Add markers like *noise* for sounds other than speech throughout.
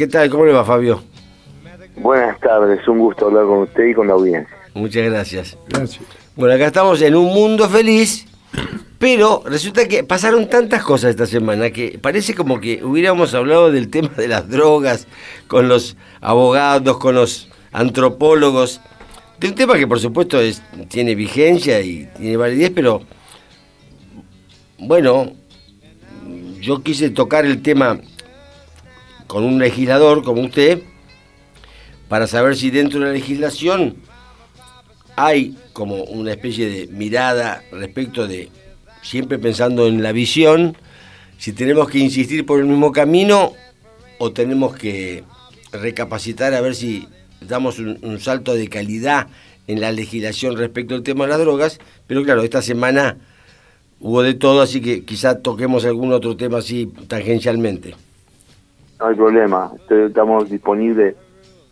¿Qué tal? ¿Cómo le va, Fabio? Buenas tardes, un gusto hablar con usted y con la audiencia. Muchas gracias. Gracias. Bueno, acá estamos en un mundo feliz, pero resulta que pasaron tantas cosas esta semana que parece como que hubiéramos hablado del tema de las drogas con los abogados, con los antropólogos, de un tema que por supuesto es, tiene vigencia y tiene validez, pero bueno, yo quise tocar el tema con un legislador como usted para saber si dentro de la legislación hay como una especie de mirada respecto de, siempre pensando en la visión, si tenemos que insistir por el mismo camino o tenemos que recapacitar a ver si damos un, salto de calidad en la legislación respecto al tema de las drogas, pero claro, esta semana hubo de todo, así que quizá toquemos algún otro tema así tangencialmente. No hay problema, estamos disponibles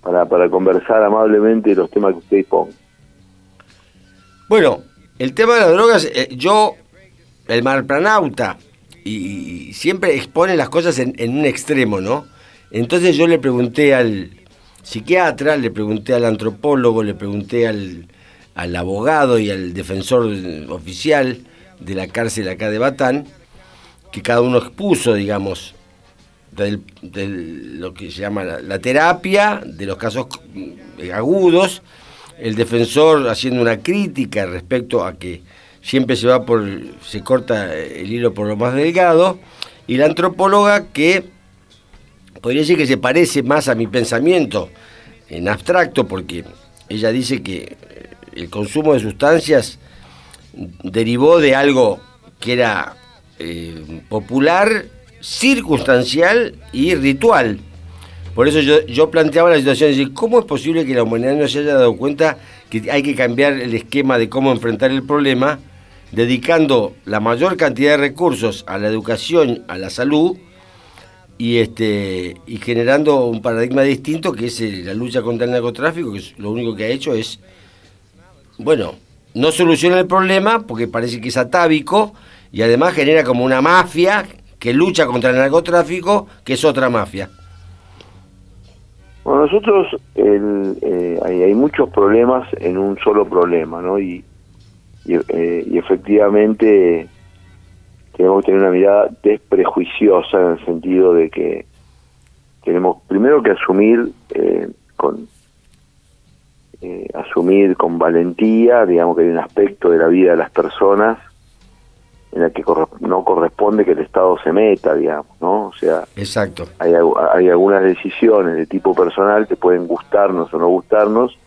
para, para conversar amablemente los temas que usted disponga. Bueno, el tema de las drogas, eh, yo, el marpranauta, y, siempre expone las cosas en, un extremo, ¿no? Entonces yo le pregunté al psiquiatra, le pregunté al antropólogo, le pregunté al, al abogado y al defensor oficial de la cárcel acá de Batán, que cada uno expuso, digamos, de lo que se llama la, terapia, de los casos eh, agudos, el defensor haciendo una crítica respecto a que siempre se va por, se corta el hilo por lo más delgado, y la antropóloga que podría decir que se parece más a mi pensamiento en abstracto, porque ella dice que el consumo de sustancias derivó de algo que era eh, popular, circunstancial y ritual. Por eso yo, planteaba la situación de decir, ¿cómo es posible que la humanidad no se haya dado cuenta que hay que cambiar el esquema de cómo enfrentar el problema, dedicando la mayor cantidad de recursos a la educación, a la salud, y, este, y generando un paradigma distinto que es la lucha contra el narcotráfico, que lo único que ha hecho es, bueno, no soluciona el problema porque parece que es atávico y además genera como una mafia que lucha contra el narcotráfico, que es otra mafia. Bueno, nosotros eh, hay, muchos problemas en un solo problema, ¿no? Y, eh, efectivamente tenemos que tener una mirada desprejuiciosa en el sentido de que tenemos primero que asumir eh, con asumir con valentía, digamos que hay un aspecto de la vida de las personas en la que no corresponde que el Estado se meta, digamos, ¿no? O sea, Exacto. Hay, hay algunas decisiones de tipo personal que pueden gustarnos o no gustarnos,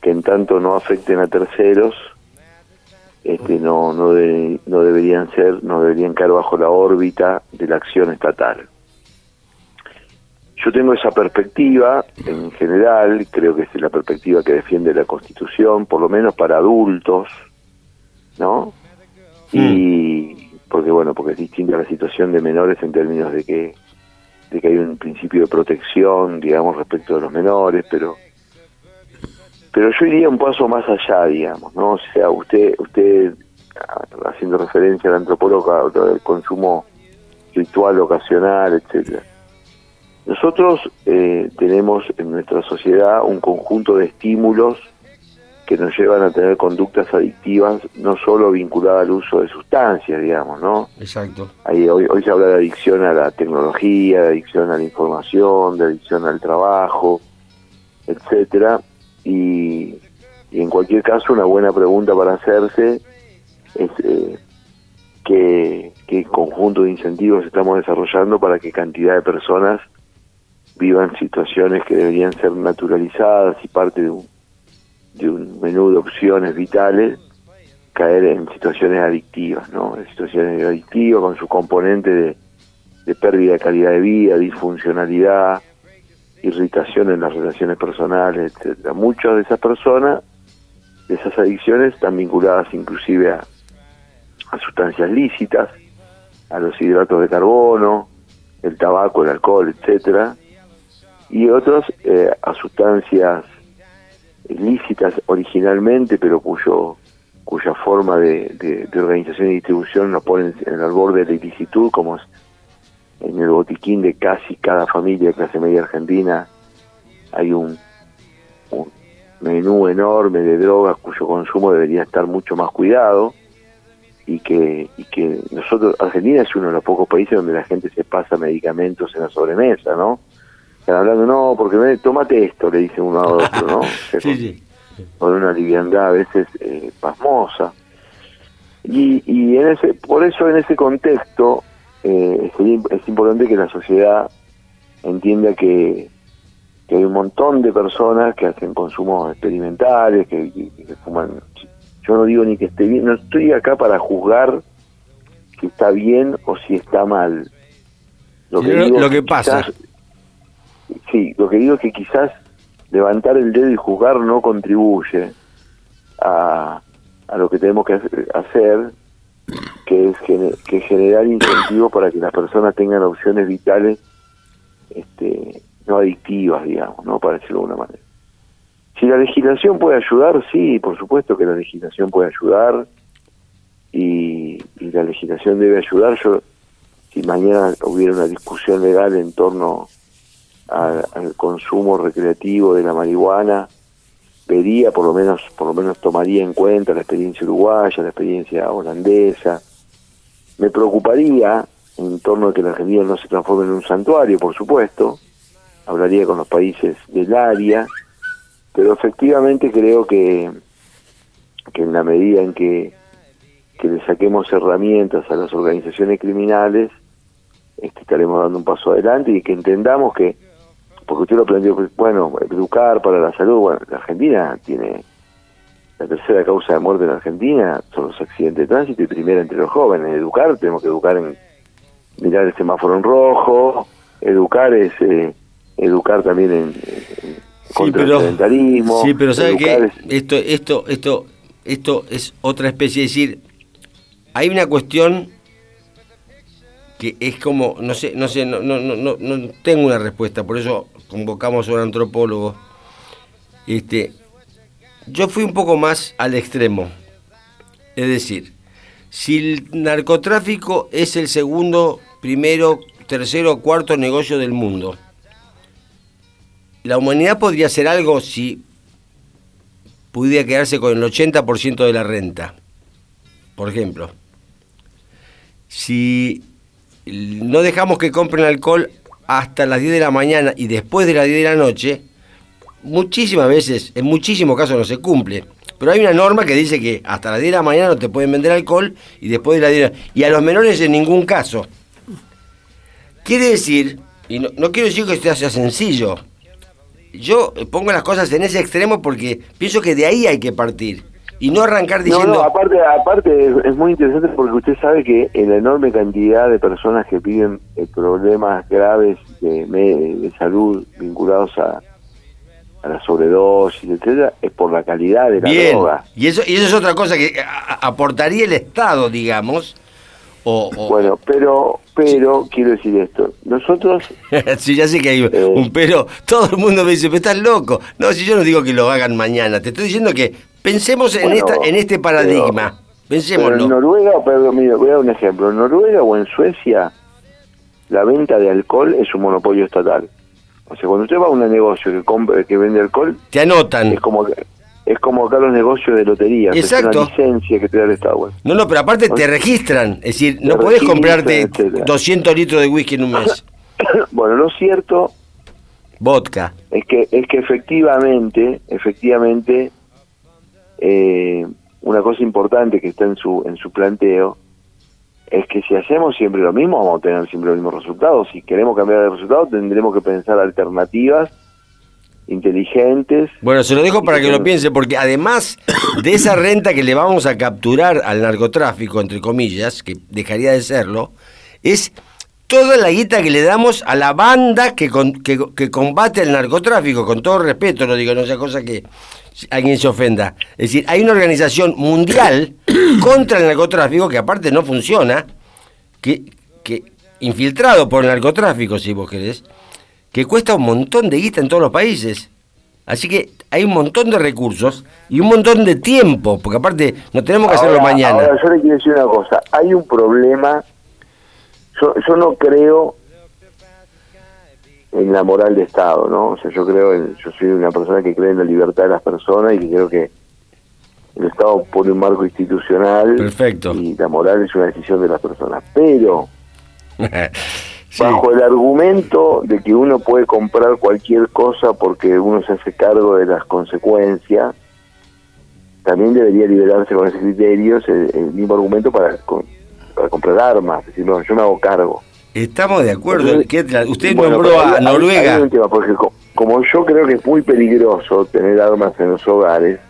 que en tanto no afecten a terceros, este, no, no, no deberían ser, no deberían caer bajo la órbita de la acción estatal. Yo tengo esa perspectiva en general, creo que es la perspectiva que defiende la Constitución, por lo menos para adultos, ¿no? Y mm. porque bueno porque es distinta la situación de menores en términos de que de que hay un principio de protección digamos respecto de los menores pero pero yo iría un paso más allá digamos no o sea usted usted haciendo referencia a la antropóloga del consumo ritual ocasional etcétera nosotros eh, tenemos en nuestra sociedad un conjunto de estímulos que nos llevan a tener conductas adictivas no solo vinculadas al uso de sustancias, digamos, ¿no? Exacto. Ahí, hoy, hoy se habla de adicción a la tecnología, de adicción a la información, de adicción al trabajo, etcétera. Y, en cualquier caso, una buena pregunta para hacerse es eh, qué, qué conjunto de incentivos estamos desarrollando para que cantidad de personas vivan situaciones que deberían ser naturalizadas y parte de un de un menú de opciones vitales caer en situaciones adictivas, ¿no? En situaciones adictivas con su componente de, pérdida de calidad de vida, disfuncionalidad, irritación en las relaciones personales, etcétera. Muchas de esas personas, de esas adicciones, están vinculadas inclusive a, a sustancias lícitas, a los hidratos de carbono, el tabaco, el alcohol, etcétera, y otros eh, a sustancias lícitas originalmente, pero cuyo cuya forma de, organización y distribución nos ponen en el borde de la ilicitud, como es en el botiquín de casi cada familia de clase media argentina hay un, un menú enorme de drogas cuyo consumo debería estar mucho más cuidado y que, y que nosotros, Argentina es uno de los pocos países donde la gente se pasa medicamentos en la sobremesa, ¿no? Están hablando, no, porque me, tómate esto, le dice uno a otro, ¿no? *laughs* sí, sí. Con una liviandad a veces eh, pasmosa. Y, y en ese, por eso en ese contexto eh, es, importante que la sociedad entienda que, que hay un montón de personas que hacen consumos experimentales, que, que fuman yo no digo ni que esté bien, no estoy acá para juzgar si está bien o si está mal. Lo que, digo lo que pasa. Sí, lo que digo es que quizás levantar el dedo y juzgar no contribuye a, a lo que tenemos que hacer, que es que generar incentivos para que las personas tengan opciones vitales este, no adictivas, digamos, ¿no? para decirlo de alguna manera. Si la legislación puede ayudar, sí, por supuesto que la legislación puede ayudar y, la legislación debe ayudar. Yo, si mañana hubiera una discusión legal en torno al consumo recreativo de la marihuana, vería, por lo menos, por lo menos tomaría en cuenta la experiencia uruguaya, la experiencia holandesa. Me preocuparía en torno a que la Argentina no se transforme en un santuario, por supuesto. Hablaría con los países del área pero efectivamente creo que, que en la medida en que, que le saquemos herramientas a las organizaciones criminales, este, estaremos dando un paso adelante y que entendamos que, porque usted lo planteó, bueno, educar para la salud, bueno, la Argentina tiene la tercera causa de muerte en Argentina son los accidentes de tránsito y primera entre los jóvenes. Educar, tenemos que educar en mirar el semáforo en rojo, educar es eh, educar también en, sí, pero, Sí, pero ¿sabe que Esto, esto, esto, esto es otra especie, de decir, hay una cuestión que es como, no sé, no sé, no, no, no, no tengo una respuesta, por eso convocamos a un antropólogo. Este, yo fui un poco más al extremo. Es decir, si el narcotráfico es el segundo, primero, tercero, cuarto negocio del mundo, la humanidad podría hacer algo si pudiera quedarse con el 80% de la renta. Por ejemplo, si no dejamos que compren alcohol hasta las 10 de la mañana y después de las 10 de la noche, muchísimas veces, en muchísimos casos no se cumple. Pero hay una norma que dice que hasta las 10 de la mañana no te pueden vender alcohol y después de las 10 de la Y a los menores en ningún caso. Quiere decir, y no, no quiero decir que esto sea sencillo, yo pongo las cosas en ese extremo porque pienso que de ahí hay que partir y no arrancar diciendo... No, aparte, aparte es, muy interesante porque usted sabe que en la enorme cantidad de personas que piden eh, problemas graves de, de, salud vinculados a, a la sobredosis, etcétera, es por la calidad de la droga. Y eso, y eso es otra cosa que aportaría el Estado, digamos, bueno, pero, pero quiero decir esto. Nosotros. *laughs* sí, ya sé que hay un eh, pero. Todo el mundo me dice, pero estás loco. No, si yo no digo que lo hagan mañana, te estoy diciendo que pensemos en esta, en este paradigma. Pensémoslo. en Noruega, perdón, mira, voy a dar un ejemplo. En Noruega o en Suecia, la venta de alcohol es un monopolio estatal. O sea, cuando usted va a un negocio que compra, que vende alcohol, te anotan. Es como que es como acá los negocios de lotería. Exacto. Es una licencia que te da el Estado. No, no, pero aparte te registran. Es decir, no podés comprarte 200 litros de whisky en un mes. *coughs* bueno, lo cierto... Vodka. Es que, es que efectivamente, efectivamente, eh, una cosa importante que está en su, en su planteo es que si hacemos siempre lo mismo, vamos a tener siempre los mismos resultados. Si queremos cambiar de resultado, tendremos que pensar alternativas inteligentes. Bueno, se lo dejo para que lo piense, porque además de esa renta que le vamos a capturar al narcotráfico, entre comillas, que dejaría de serlo, es toda la guita que le damos a la banda que, que, combate el narcotráfico, con todo respeto, lo digo, no sea cosa que alguien se ofenda. Es decir, hay una organización mundial *clears throat* contra el narcotráfico que aparte no funciona, que, que infiltrado por el narcotráfico, si vos querés, que cuesta un montón de guita en todos los países. Así que hay un montón de recursos y un montón de tiempo, porque aparte no tenemos que hacerlo mañana. Ahora, yo le quiero decir una cosa, hay un problema, yo, yo no creo en la moral de Estado, ¿no? O sea, yo creo, en, yo soy una persona que cree en la libertad de las personas y que creo que el Estado pone un marco institucional Perfecto. y la moral es una decisión de las personas. Pero *laughs* bajo el argumento de que uno puede comprar cualquier cosa porque uno se hace cargo de las consecuencias, también debería liberarse con ese criterio el, mismo argumento para, para comprar armas. Es decir, no, yo me hago cargo. Estamos de acuerdo. usted nombró a Noruega. porque como yo creo que es muy peligroso tener armas en los hogares,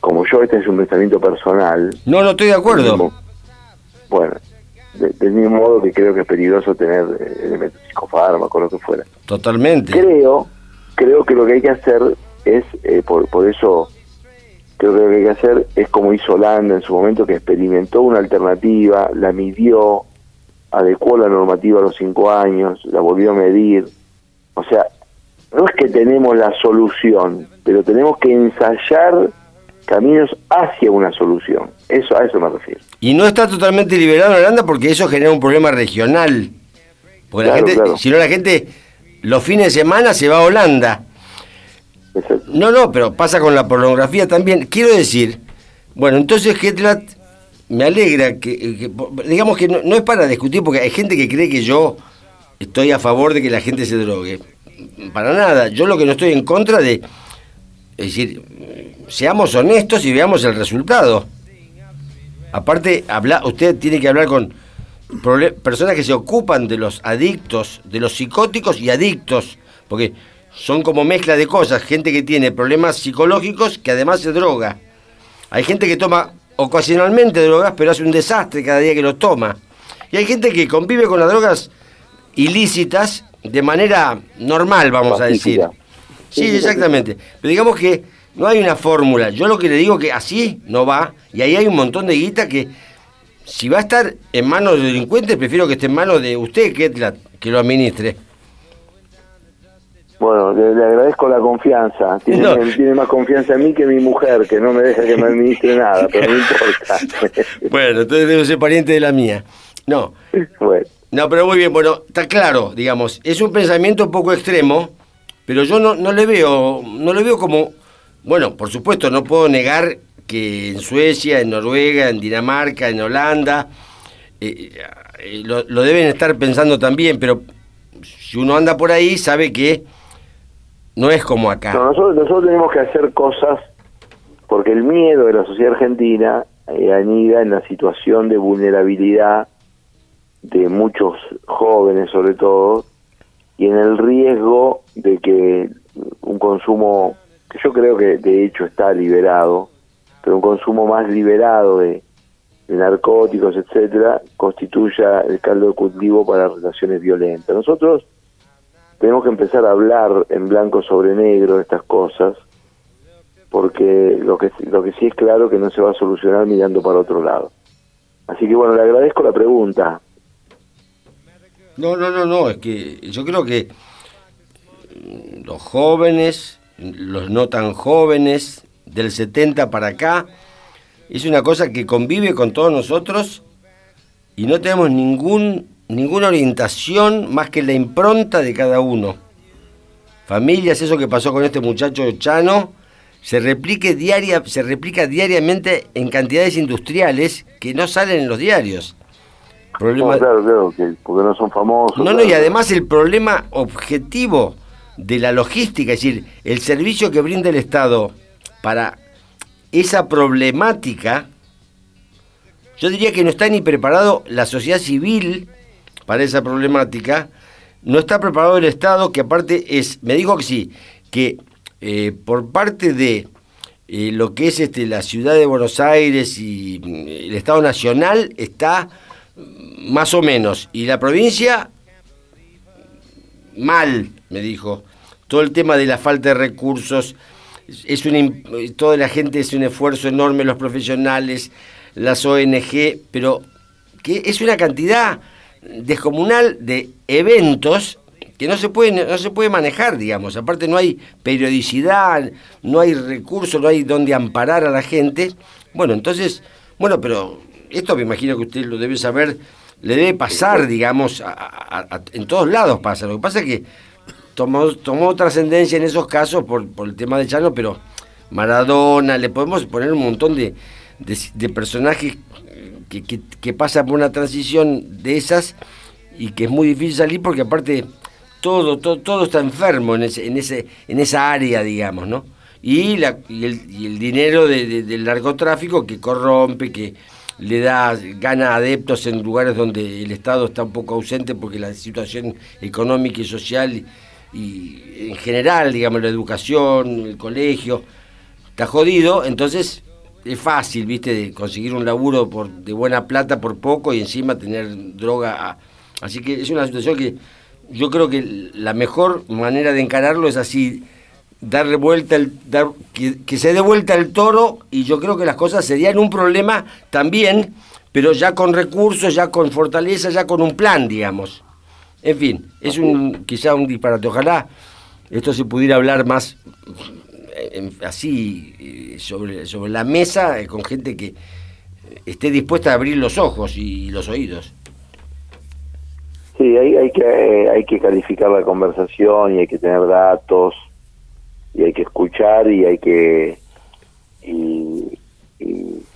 como yo, este es un pensamiento personal. No, no estoy de acuerdo. bueno, del mismo modo que creo que es peligroso tener eh, elementos psicofármacos, lo que fuera. Totalmente. Creo, creo que lo que hay que hacer es, eh, por, por eso, creo que lo que hay que hacer es como hizo Holanda en su momento, que experimentó una alternativa, la midió, adecuó la normativa a los cinco años, la volvió a medir. O sea, no es que tenemos la solución, pero tenemos que ensayar caminos hacia una solución. Eso a eso me refiero. Y no está totalmente liberado en Holanda porque eso genera un problema regional. Porque la gente, si no la gente los fines de semana se va a Holanda. No, no, pero pasa con la pornografía también. Quiero decir, bueno, entonces Getlat me alegra que, digamos que no, es para discutir porque hay gente que cree que yo estoy a favor de que la gente se drogue. Para nada. Yo lo que no estoy en contra de, es decir, seamos honestos y veamos el resultado. Aparte, habla, usted tiene que hablar con personas que se ocupan de los adictos, de los psicóticos y adictos, porque son como mezcla de cosas, gente que tiene problemas psicológicos que además se droga. Hay gente que toma ocasionalmente drogas, pero hace un desastre cada día que lo toma. Y hay gente que convive con las drogas ilícitas de manera normal, vamos a decir. Sí, exactamente. Pero digamos que no hay una fórmula. Yo lo que le digo que así no va, y ahí hay un montón de guita que si va a estar en manos de delincuentes, prefiero que esté en manos de usted que lo administre. Bueno, le, agradezco la confianza. Tiene, más confianza en mí que mi mujer, que no me deja que me administre nada, pero no importa. *laughs* bueno, entonces debo ser pariente de la mía. No. No, pero muy bien, bueno, está claro, digamos, es un pensamiento un poco extremo, pero yo no, no le veo, no le veo como bueno, por supuesto, no puedo negar que en Suecia, en Noruega, en Dinamarca, en Holanda, eh, eh, lo, deben estar pensando también, pero si uno anda por ahí sabe que no es como acá. nosotros, nosotros tenemos que hacer cosas porque el miedo de la sociedad argentina eh, anida en la situación de vulnerabilidad de muchos jóvenes sobre todo y en el riesgo de que un consumo que yo creo que de hecho está liberado, pero un consumo más liberado de, narcóticos, etcétera, constituya el caldo de cultivo para relaciones violentas. Nosotros tenemos que empezar a hablar en blanco sobre negro estas cosas, porque lo que, lo que sí es claro que no se va a solucionar mirando para otro lado. Así que bueno, le agradezco la pregunta. No, no, no, no, es que yo creo que los jóvenes los no tan jóvenes, del 70 para acá. Es una cosa que convive con todos nosotros y no tenemos ningún, ninguna orientación más que la impronta de cada uno. Familias, eso que pasó con este muchacho Chano, se, replique diaria, se replica diariamente en cantidades industriales que no salen en los diarios. Problema... claro, claro, que porque no son famosos. No, no, y además el problema objetivo de la logística, es decir, el servicio que brinda el Estado para esa problemática, yo diría que no está ni preparado la sociedad civil para esa problemática, no está preparado el Estado, que aparte es, me dijo que sí, que eh, por parte de eh, lo que es este, la ciudad de Buenos Aires y mm, el Estado Nacional está más o menos, y la provincia mal, me dijo. Todo el tema de la falta de recursos, es toda la gente es un esfuerzo enorme, los profesionales, las ONG, pero que es una cantidad descomunal de eventos que no se puede, no se puede manejar, digamos. Aparte no hay periodicidad, no hay recursos, no hay donde amparar a la gente. Bueno, entonces, bueno, pero esto me imagino que usted lo debe saber le debe pasar, digamos, en todos lados pasa. Lo que pasa es que tomó, tomó trascendencia en esos casos por, por el tema de Chano, pero Maradona, le podemos poner un montón de, de, personajes que, que, pasan por una transición de esas y que es muy difícil salir porque aparte todo, todo, todo está enfermo en, ese, en, ese, en esa área, digamos, ¿no? Y, la, y, el, dinero del narcotráfico que corrompe, que le da, gana adeptos en lugares donde el Estado está un poco ausente porque la situación económica y social y en general, digamos, la educación, el colegio, está jodido, entonces es fácil, viste, de conseguir un laburo por, de buena plata por poco y encima tener droga. Así que es una situación que yo creo que la mejor manera de encararlo es así, darle vuelta, el, dar, que, se dé vuelta el toro y yo creo que las cosas serían un problema también, pero ya con recursos, ya con fortaleza, ya con un plan, digamos. En fin, es un quizá un disparate. Ojalá esto se pudiera hablar más así eh, sobre, sobre la mesa eh, con gente que esté dispuesta a abrir los ojos y los oídos. Sí, hay, hay que eh, hay que calificar la conversación y hay que tener datos y hay que escuchar y hay que y,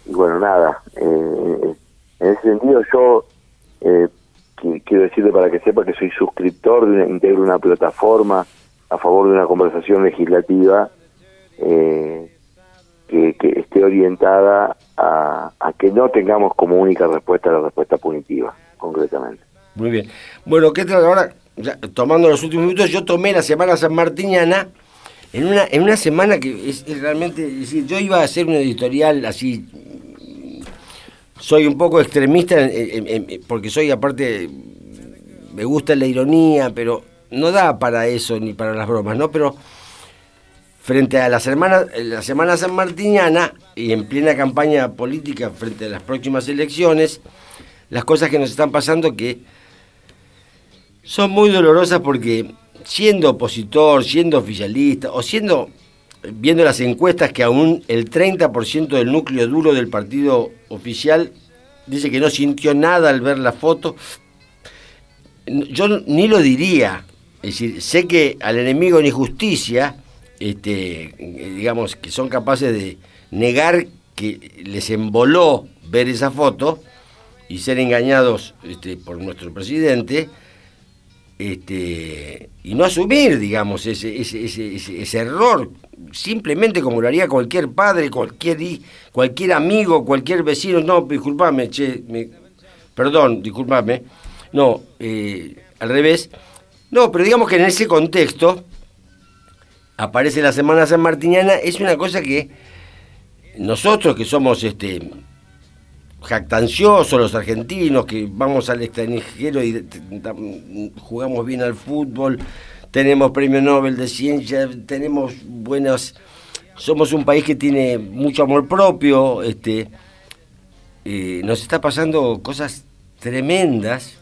bueno nada en ese sentido yo quiero decirle para que sepa que soy suscriptor de integro una plataforma a favor de una conversación legislativa eh, que, esté orientada a, que no tengamos como única respuesta la respuesta punitiva, concretamente. Muy bien. Bueno, ¿qué tal ahora? tomando los últimos minutos, yo tomé la Semana San Martiniana en una, en una semana que es, realmente, yo iba a hacer un editorial así, soy un poco extremista porque soy aparte, me gusta la ironía, pero no da para eso ni para las bromas, ¿no? Pero frente a la semana, la semana San Martiniana y en plena campaña política frente a las próximas elecciones, las cosas que nos están pasando que son muy dolorosas porque siendo opositor, siendo oficialista o siendo, viendo las encuestas que aún el 30% del núcleo duro del partido oficial dice que no sintió nada al ver la foto, yo ni lo diría, es decir, sé que al enemigo ni justicia, este, digamos, que son capaces de negar que les emboló ver esa foto y ser engañados este, por nuestro presidente, este, y no asumir, digamos, ese, ese, error, simplemente como lo haría cualquier padre, cualquier, cualquier amigo, cualquier vecino, no, disculpame, che, perdón, disculpame, no, eh, al revés, no, pero digamos que en ese contexto, aparece la Semana San Martiniana, es una cosa que nosotros que somos este jactanciosos los argentinos, que vamos al extranjero y jugamos bien al fútbol, tenemos premio Nobel de Ciencia, tenemos buenas, somos un país que tiene mucho amor propio, este, eh, nos está pasando cosas tremendas,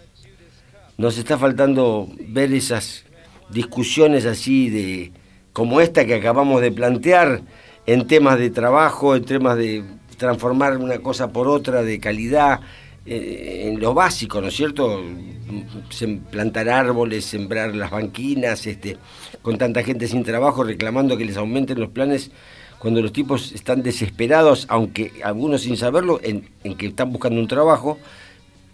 nos está faltando ver esas discusiones así de como esta que acabamos de plantear en temas de trabajo, en temas de transformar una cosa por otra de calidad, eh, en lo básico, ¿no es cierto? Plantar árboles, sembrar las banquinas, este, con tanta gente sin trabajo reclamando que les aumenten los planes cuando los tipos están desesperados, aunque algunos sin saberlo, en, que están buscando un trabajo,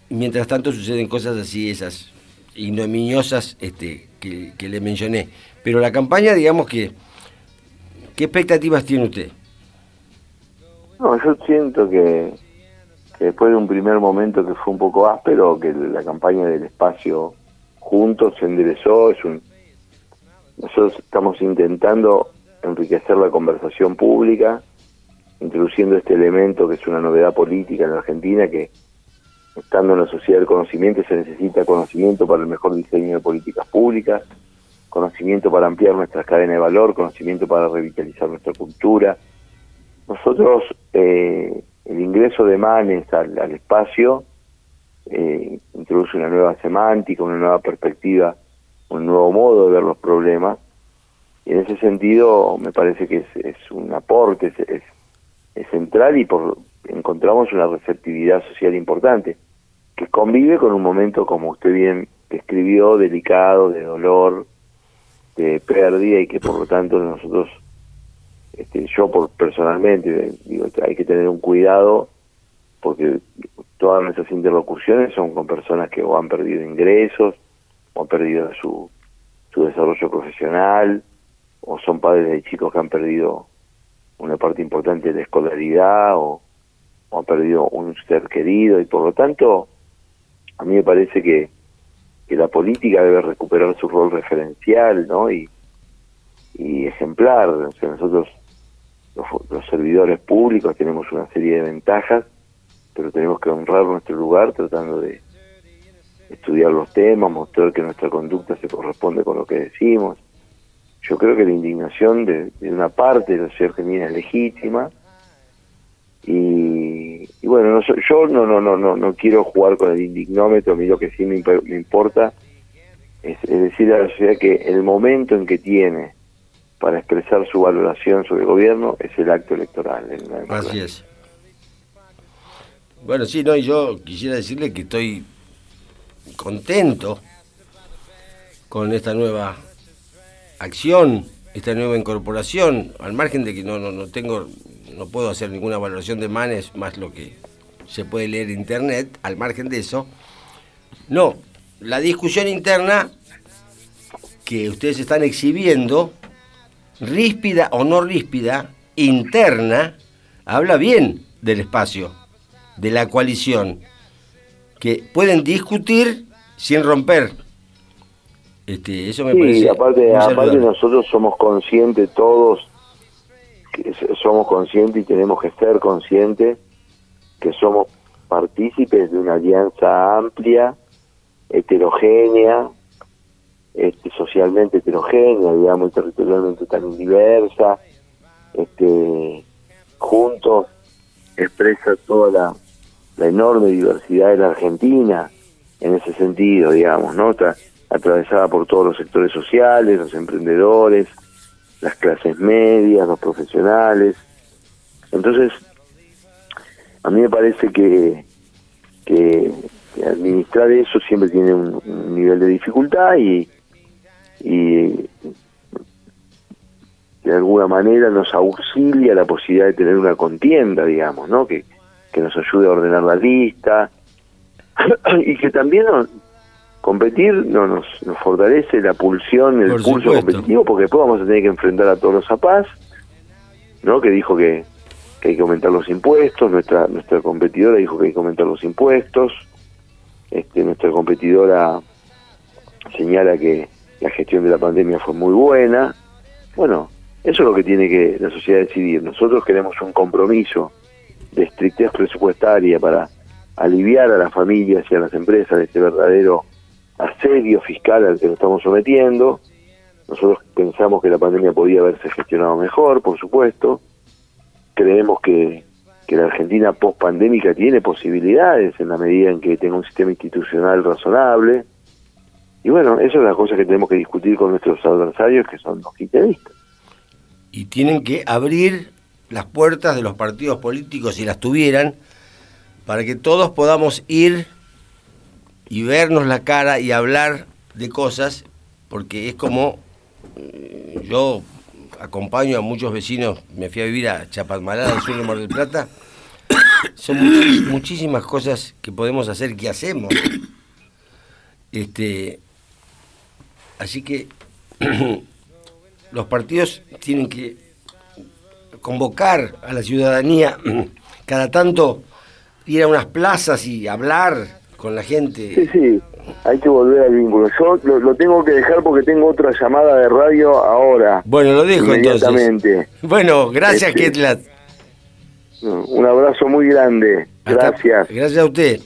mientras tanto suceden cosas así, esas ignominiosas este, que, que le mencioné. Pero la campaña, digamos que, ¿qué expectativas tiene usted? No, yo siento que, después de un primer momento que fue un poco áspero, que la campaña del espacio juntos se enderezó, es un nosotros estamos intentando enriquecer la conversación pública, introduciendo este elemento que es una novedad política en la Argentina, que estando en la sociedad del conocimiento se necesita conocimiento para el mejor diseño de políticas públicas, conocimiento para ampliar nuestras cadenas de valor, conocimiento para revitalizar nuestra cultura. Nosotros, eh, el ingreso de Manes al, espacio eh, introduce una nueva semántica, una nueva perspectiva, un nuevo modo de ver los problemas. Y en ese sentido me parece que es, un aporte, es, es, central y por, encontramos una receptividad social importante. que convive con un momento, como usted bien describió, delicado, de dolor, de pérdida y que por lo tanto nosotros, este, yo por personalmente, digo, hay que tener un cuidado porque todas nuestras interlocuciones son con personas que o han perdido ingresos, o han perdido su, su desarrollo profesional, o son padres de chicos que han perdido una parte importante de la escolaridad, o, o han perdido un ser querido, y por lo tanto, a mí me parece que, que la política debe recuperar su rol referencial, ¿no? Y, ejemplar. O sea, nosotros, los, los servidores públicos, tenemos una serie de ventajas pero tenemos que honrar nuestro lugar tratando de estudiar los temas, mostrar que nuestra conducta se corresponde con lo que decimos. Yo creo que la indignación de, una parte de la argentina es legítima y, bueno, yo no, no, no, no, no quiero jugar con el indignómetro, a mí lo que sí me, importa es, decir a la sociedad que el momento en que tiene para expresar su valoración sobre el gobierno es el acto electoral. Así es. Bueno, sí, no, y yo quisiera decirle que estoy contento con esta nueva acción, esta nueva incorporación, al margen de que no, no, no tengo, no puedo hacer ninguna valoración de Manes más lo que se puede leer en internet, al margen de eso. No, la discusión interna que ustedes están exhibiendo, ríspida o no ríspida, interna, habla bien del espacio de la coalición que pueden discutir sin romper. Este, eso me sí, aparte, aparte nosotros somos conscientes todos, somos conscientes y tenemos que ser conscientes que somos partícipes de una alianza amplia, heterogénea, este, socialmente heterogénea, digamos, y territorialmente tan diversa, este, juntos expresa toda la la enorme diversidad de la Argentina en ese sentido, digamos, ¿no? Está atravesada por todos los sectores sociales, los emprendedores, las clases medias, los profesionales. Entonces, a mí me parece que, que, administrar eso siempre tiene un, nivel de dificultad y, y de alguna manera nos auxilia la posibilidad de tener una contienda, digamos, ¿no? Que, que nos ayude a ordenar la lista *clears throat* y que también competir no, nos, nos fortalece la pulsión, el pulso competitivo, porque después vamos a tener que enfrentar a todos los zapaz, ¿no? que dijo que, que hay que aumentar los impuestos, nuestra nuestra competidora dijo que hay que aumentar los impuestos, este nuestra competidora señala que la gestión de la pandemia fue muy buena. Bueno, eso es lo que tiene que la sociedad decidir. Nosotros queremos un compromiso de estrictez presupuestaria para aliviar a las familias y a las empresas de este verdadero asedio fiscal al que nos estamos sometiendo. Nosotros pensamos que la pandemia podía haberse gestionado mejor, por supuesto. Creemos que, que la Argentina post-pandémica tiene posibilidades en la medida en que tenga un sistema institucional razonable. Y bueno, eso es la cosa que tenemos que discutir con nuestros adversarios, que son los kirchneristas. Y tienen que abrir las puertas de los partidos políticos, si las tuvieran, para que todos podamos ir y vernos la cara y hablar de cosas, porque es como eh, yo acompaño a muchos vecinos, me fui a vivir a Chapalmalá, del sur de Mar del Plata, *coughs* son muchísimas cosas que podemos hacer, que hacemos. Este, así que *coughs* los partidos tienen que convocar a la ciudadanía *coughs* cada tanto ir a unas plazas y hablar con la gente. Sí, sí, hay que volver al vínculo. Yo lo, tengo que dejar porque tengo otra llamada de radio ahora. Bueno, lo dejo entonces. Bueno, gracias, este, Ketlat. Un abrazo muy grande. Gracias. gracias a usted.